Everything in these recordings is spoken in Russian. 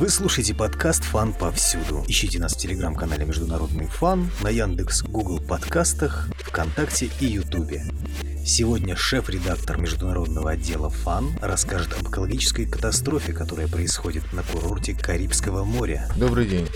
Вы слушаете подкаст «Фан повсюду». Ищите нас в телеграм-канале «Международный фан», на Яндекс, Google подкастах, ВКонтакте и Ютубе. Сегодня шеф-редактор международного отдела ФАН расскажет об экологической катастрофе, которая происходит на курорте Карибского моря. Добрый день.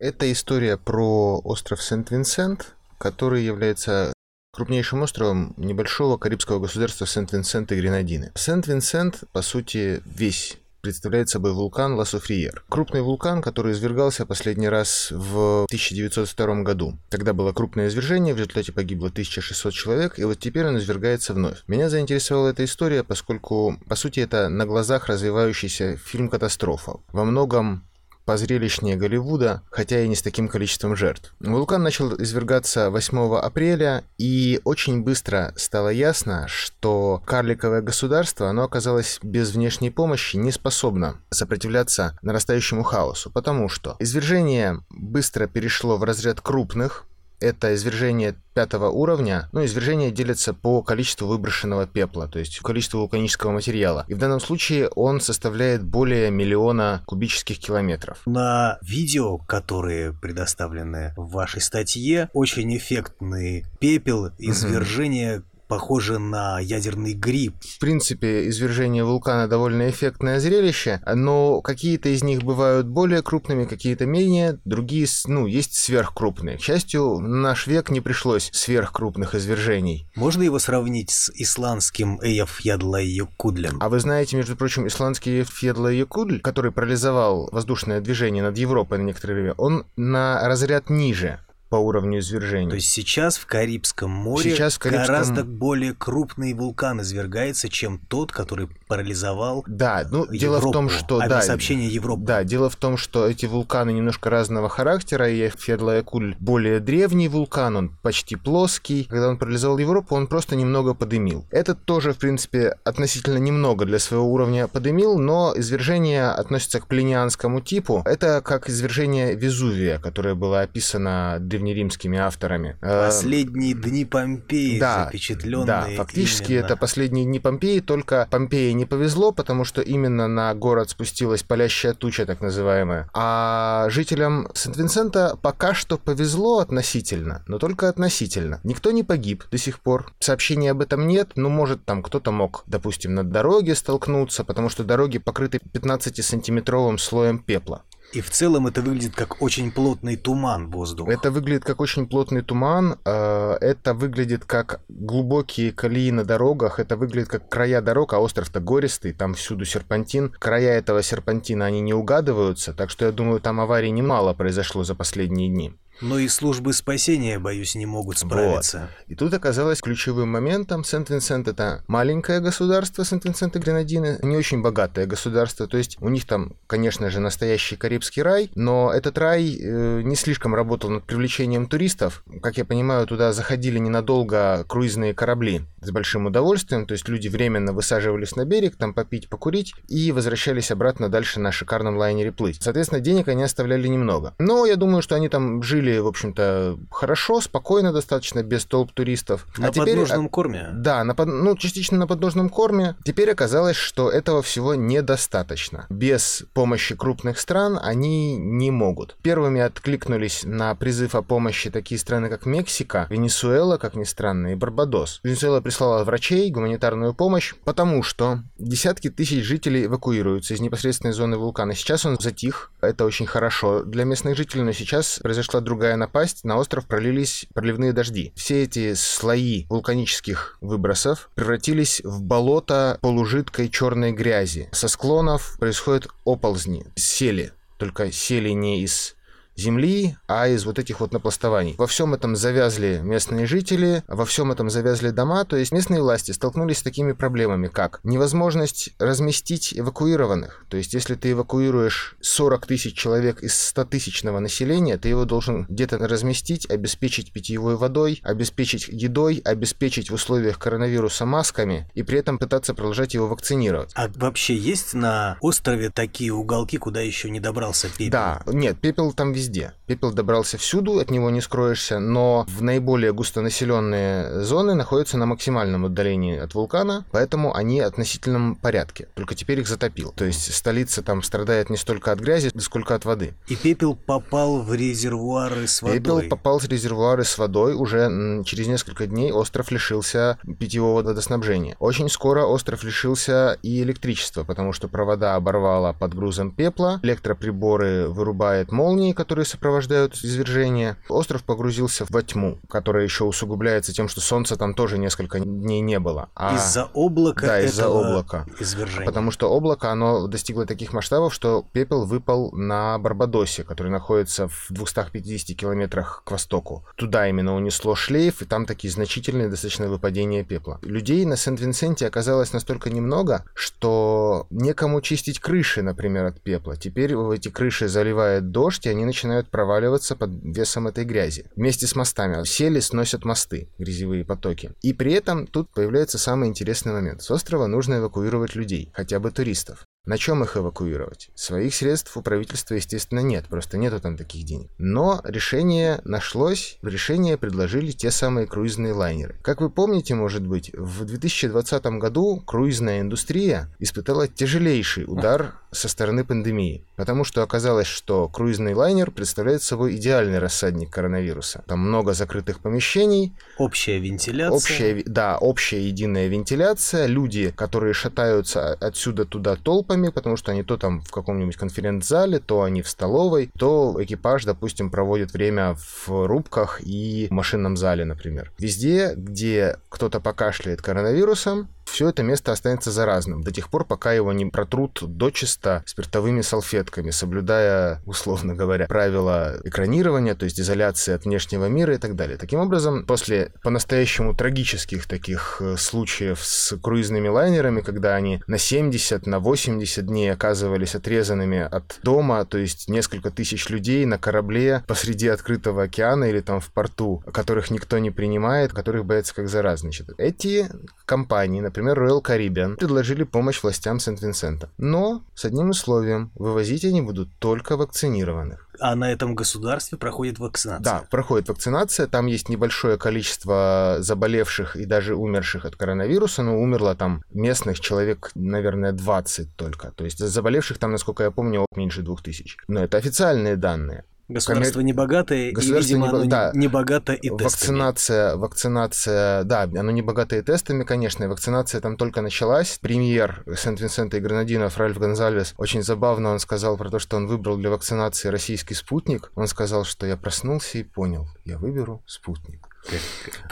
Это история про остров Сент-Винсент, который является крупнейшим островом небольшого карибского государства Сент-Винсент и Гренадины. Сент-Винсент, по сути, весь представляет собой вулкан Ла-Суфриер. Крупный вулкан, который извергался последний раз в 1902 году. Тогда было крупное извержение, в результате погибло 1600 человек, и вот теперь он извергается вновь. Меня заинтересовала эта история, поскольку, по сути, это на глазах развивающийся фильм «Катастрофа». Во многом позрелищнее Голливуда, хотя и не с таким количеством жертв. Вулкан начал извергаться 8 апреля, и очень быстро стало ясно, что карликовое государство, оно оказалось без внешней помощи не способно сопротивляться нарастающему хаосу, потому что извержение быстро перешло в разряд крупных, это извержение пятого уровня. Ну, извержение делится по количеству выброшенного пепла, то есть количеству вулканического материала. И в данном случае он составляет более миллиона кубических километров. На видео, которые предоставлены в вашей статье, очень эффектный пепел, извержение, похоже на ядерный гриб. В принципе, извержение вулкана довольно эффектное зрелище, но какие-то из них бывают более крупными, какие-то менее, другие, ну, есть сверхкрупные. К счастью, наш век не пришлось сверхкрупных извержений. Можно его сравнить с исландским Эйяфьядлай-Якудлем? А вы знаете, между прочим, исландский Эйяфьядлай-Якудль, который парализовал воздушное движение над Европой на некоторое время, он на разряд ниже по уровню извержения. То есть сейчас в Карибском море сейчас в Карибском... гораздо более крупный вулкан извергается, чем тот, который парализовал Да, ну Европу, дело в том, что... Да, сообщение Европы. Да, дело в том, что эти вулканы немножко разного характера, и Федлаякуль более древний вулкан, он почти плоский. Когда он парализовал Европу, он просто немного подымил. Этот тоже, в принципе, относительно немного для своего уровня подымил, но извержение относится к пленианскому типу. Это как извержение Везувия, которое было описано древнеримскими авторами. Э, последние дни Помпеи, да, запечатленные. Да, фактически именно. это последние дни Помпеи, только Помпеи не повезло, потому что именно на город спустилась палящая туча, так называемая. А жителям Сент-Винсента пока что повезло относительно, но только относительно. Никто не погиб до сих пор. Сообщений об этом нет, ну, может, там кто-то мог, допустим, на дороге столкнуться, потому что дороги покрыты 15-сантиметровым слоем пепла. И в целом это выглядит как очень плотный туман воздуха. Это выглядит как очень плотный туман, э, это выглядит как глубокие колеи на дорогах, это выглядит как края дорог, а остров-то гористый, там всюду серпантин. Края этого серпантина, они не угадываются, так что я думаю, там аварий немало произошло за последние дни. Но и службы спасения, боюсь, не могут справиться. Вот. И тут оказалось ключевым моментом Сент-Винсент это маленькое государство, Сент-Винсент и Гренадины, не очень богатое государство, то есть у них там, конечно же, настоящий Карибский рай, но этот рай э, не слишком работал над привлечением туристов. Как я понимаю, туда заходили ненадолго круизные корабли с большим удовольствием, то есть люди временно высаживались на берег, там попить, покурить и возвращались обратно дальше на шикарном лайнере плыть. Соответственно, денег они оставляли немного. Но я думаю, что они там жили жили, в общем-то, хорошо, спокойно достаточно, без толп туристов. На а подножном теперь, корме? Да, на, ну, частично на подножном корме. Теперь оказалось, что этого всего недостаточно. Без помощи крупных стран они не могут. Первыми откликнулись на призыв о помощи такие страны, как Мексика, Венесуэла, как ни странно, и Барбадос. Венесуэла прислала врачей, гуманитарную помощь, потому что десятки тысяч жителей эвакуируются из непосредственной зоны вулкана. Сейчас он затих, это очень хорошо для местных жителей, но сейчас произошла другая другая напасть, на остров пролились проливные дожди. Все эти слои вулканических выбросов превратились в болото полужидкой черной грязи. Со склонов происходят оползни, сели. Только сели не из земли, а из вот этих вот напластований. Во всем этом завязли местные жители, во всем этом завязли дома, то есть местные власти столкнулись с такими проблемами, как невозможность разместить эвакуированных. То есть если ты эвакуируешь 40 тысяч человек из 100 тысячного населения, ты его должен где-то разместить, обеспечить питьевой водой, обеспечить едой, обеспечить в условиях коронавируса масками и при этом пытаться продолжать его вакцинировать. А вообще есть на острове такие уголки, куда еще не добрался пепел? Да, нет, пепел там везде везде. Пепел добрался всюду, от него не скроешься, но в наиболее густонаселенные зоны находятся на максимальном отдалении от вулкана, поэтому они в относительном порядке. Только теперь их затопил. То есть столица там страдает не столько от грязи, сколько от воды. И пепел попал в резервуары с водой. Пепел попал в резервуары с водой. Уже через несколько дней остров лишился питьевого водоснабжения. Очень скоро остров лишился и электричества, потому что провода оборвало под грузом пепла, электроприборы вырубает молнии, которые сопровождают извержение. Остров погрузился во тьму, которая еще усугубляется тем, что солнца там тоже несколько дней не было. А... Из-за облака Да, из-за облака. Извержения. Потому что облако, оно достигло таких масштабов, что пепел выпал на Барбадосе, который находится в 250 километрах к востоку. Туда именно унесло шлейф, и там такие значительные достаточно выпадения пепла. Людей на Сент-Винсенте оказалось настолько немного, что некому чистить крыши, например, от пепла. Теперь эти крыши заливает дождь, и они начинают проваливаться под весом этой грязи. Вместе с мостами. Сели сносят мосты, грязевые потоки. И при этом тут появляется самый интересный момент. С острова нужно эвакуировать людей, хотя бы туристов. На чем их эвакуировать? Своих средств у правительства, естественно, нет, просто нету там таких денег. Но решение нашлось, решение предложили те самые круизные лайнеры. Как вы помните, может быть, в 2020 году круизная индустрия испытала тяжелейший удар со стороны пандемии, потому что оказалось, что круизный лайнер представляет собой идеальный рассадник коронавируса. Там много закрытых помещений. Общая вентиляция. Общая, да, общая единая вентиляция. Люди, которые шатаются отсюда туда толпами, группами, потому что они то там в каком-нибудь конференц-зале, то они в столовой, то экипаж, допустим, проводит время в рубках и машинном зале, например. Везде, где кто-то покашляет коронавирусом, все это место останется заразным до тех пор, пока его не протрут дочисто спиртовыми салфетками, соблюдая, условно говоря, правила экранирования, то есть изоляции от внешнего мира и так далее. Таким образом, после по-настоящему трагических таких э, случаев с круизными лайнерами, когда они на 70, на 80 дней оказывались отрезанными от дома, то есть несколько тысяч людей на корабле посреди открытого океана или там в порту, которых никто не принимает, которых боятся как заразных. Значит, эти компании, например, Royal Caribbean, предложили помощь властям Сент-Винсента. Но с одним условием. Вывозить они будут только вакцинированных. А на этом государстве проходит вакцинация? Да, проходит вакцинация. Там есть небольшое количество заболевших и даже умерших от коронавируса, но умерло там местных человек, наверное, 20 только. То есть заболевших там, насколько я помню, меньше двух тысяч. Но это официальные данные. Государство Коммер... небогатое, Государство и, видимо, не... оно да. не богато и тестами. Вакцинация, вакцинация, да, оно не богато и тестами, конечно, и вакцинация там только началась. Премьер Сент-Винсента и Гранадинов Ральф Гонзалес очень забавно он сказал про то, что он выбрал для вакцинации российский спутник. Он сказал, что я проснулся и понял, я выберу спутник.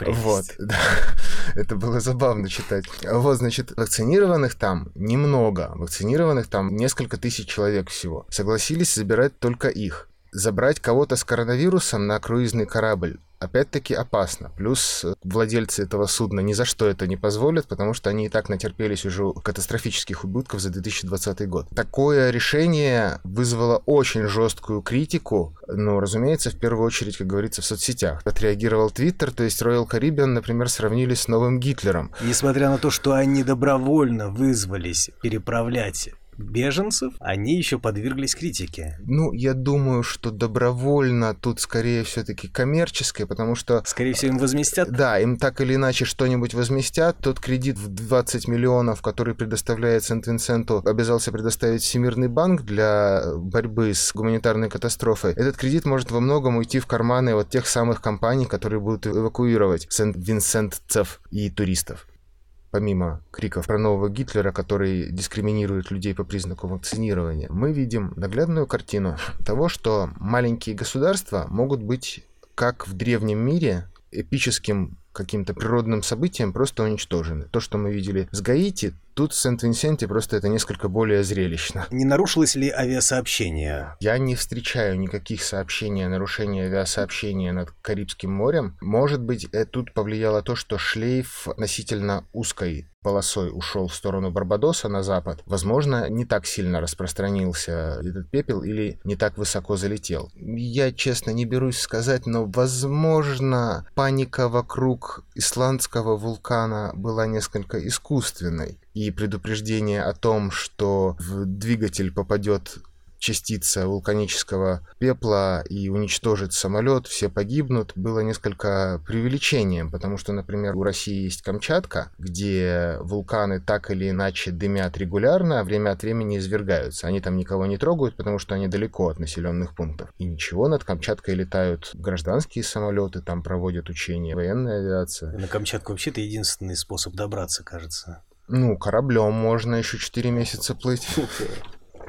Вот, да. Это было забавно читать. Вот, значит, вакцинированных там немного. Вакцинированных там несколько тысяч человек всего. Согласились забирать только их забрать кого-то с коронавирусом на круизный корабль опять-таки опасно. Плюс э, владельцы этого судна ни за что это не позволят, потому что они и так натерпелись уже катастрофических убытков за 2020 год. Такое решение вызвало очень жесткую критику, но, разумеется, в первую очередь, как говорится, в соцсетях. Отреагировал Твиттер, то есть Royal Caribbean, например, сравнили с новым Гитлером. Несмотря на то, что они добровольно вызвались переправлять беженцев, они еще подверглись критике. Ну, я думаю, что добровольно тут скорее все-таки коммерческое, потому что... Скорее всего, им возместят? Да, им так или иначе что-нибудь возместят. Тот кредит в 20 миллионов, который предоставляет Сент-Винсенту, обязался предоставить Всемирный банк для борьбы с гуманитарной катастрофой. Этот кредит может во многом уйти в карманы вот тех самых компаний, которые будут эвакуировать Сент-Винсентцев и туристов помимо криков про нового Гитлера, который дискриминирует людей по признаку вакцинирования, мы видим наглядную картину того, что маленькие государства могут быть как в древнем мире эпическим каким-то природным событием просто уничтожены. То, что мы видели с Гаити, тут в Сент-Винсенте просто это несколько более зрелищно. Не нарушилось ли авиасообщение? Я не встречаю никаких сообщений о нарушении авиасообщения над Карибским морем. Может быть, э, тут повлияло то, что шлейф относительно узкой полосой ушел в сторону Барбадоса на запад, возможно, не так сильно распространился этот пепел или не так высоко залетел. Я, честно, не берусь сказать, но, возможно, паника вокруг исландского вулкана была несколько искусственной. И предупреждение о том, что в двигатель попадет частица вулканического пепла и уничтожит самолет, все погибнут, было несколько преувеличением, потому что, например, у России есть Камчатка, где вулканы так или иначе дымят регулярно, а время от времени извергаются. Они там никого не трогают, потому что они далеко от населенных пунктов. И ничего, над Камчаткой летают гражданские самолеты, там проводят учения, военная авиация. На Камчатку вообще-то единственный способ добраться, кажется. Ну, кораблем можно еще 4 месяца плыть.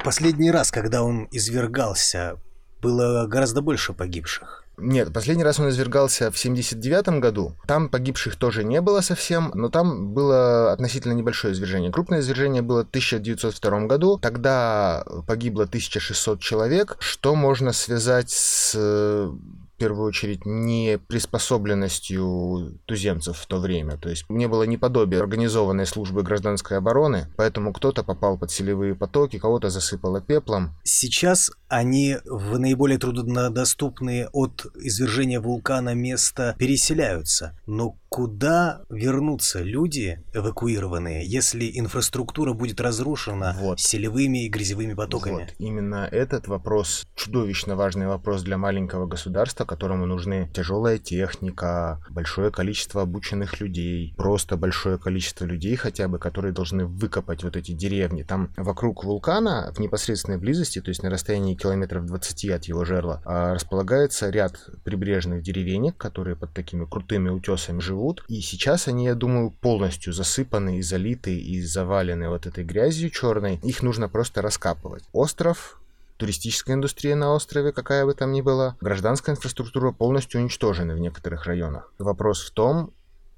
Последний раз, когда он извергался, было гораздо больше погибших. Нет, последний раз он извергался в 79 году. Там погибших тоже не было совсем, но там было относительно небольшое извержение. Крупное извержение было в 1902 году. Тогда погибло 1600 человек, что можно связать с в первую очередь не приспособленностью туземцев в то время. То есть не было ни организованной службы гражданской обороны, поэтому кто-то попал под селевые потоки, кого-то засыпало пеплом. Сейчас они в наиболее труднодоступные от извержения вулкана места переселяются. Но куда вернутся люди, эвакуированные, если инфраструктура будет разрушена вот. селевыми и грязевыми потоками? Вот. Именно этот вопрос, чудовищно важный вопрос для маленького государства, которому нужны тяжелая техника, большое количество обученных людей, просто большое количество людей хотя бы, которые должны выкопать вот эти деревни. Там вокруг вулкана в непосредственной близости, то есть на расстоянии километров 20 от его жерла, а, располагается ряд прибрежных деревенек, которые под такими крутыми утесами живут, живут. И сейчас они, я думаю, полностью засыпаны и залиты и завалены вот этой грязью черной. Их нужно просто раскапывать. Остров туристическая индустрия на острове, какая бы там ни была, гражданская инфраструктура полностью уничтожена в некоторых районах. Вопрос в том,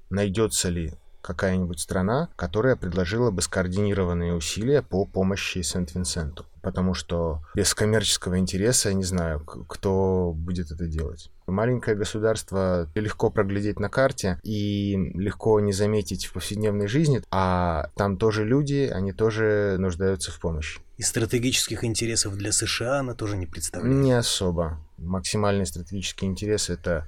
найдется ли какая-нибудь страна, которая предложила бы скоординированные усилия по помощи Сент-Винсенту. Потому что без коммерческого интереса я не знаю, кто будет это делать. Маленькое государство легко проглядеть на карте и легко не заметить в повседневной жизни, а там тоже люди, они тоже нуждаются в помощи. И стратегических интересов для США она тоже не представляет? Не особо. Максимальный стратегический интерес — это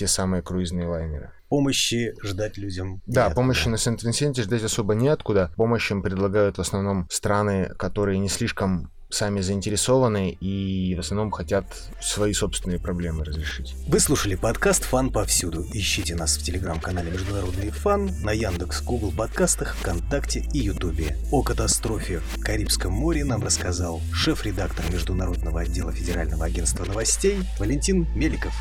те самые круизные лайнеры. Помощи ждать людям. Да, неоткуда. помощи на Сент-Винсенте ждать особо неоткуда. Помощь им предлагают в основном страны, которые не слишком сами заинтересованы и в основном хотят свои собственные проблемы разрешить. Вы слушали подкаст «Фан повсюду». Ищите нас в телеграм-канале «Международный фан», на Яндекс, Google подкастах, ВКонтакте и Ютубе. О катастрофе в Карибском море нам рассказал шеф-редактор Международного отдела Федерального агентства новостей Валентин Меликов.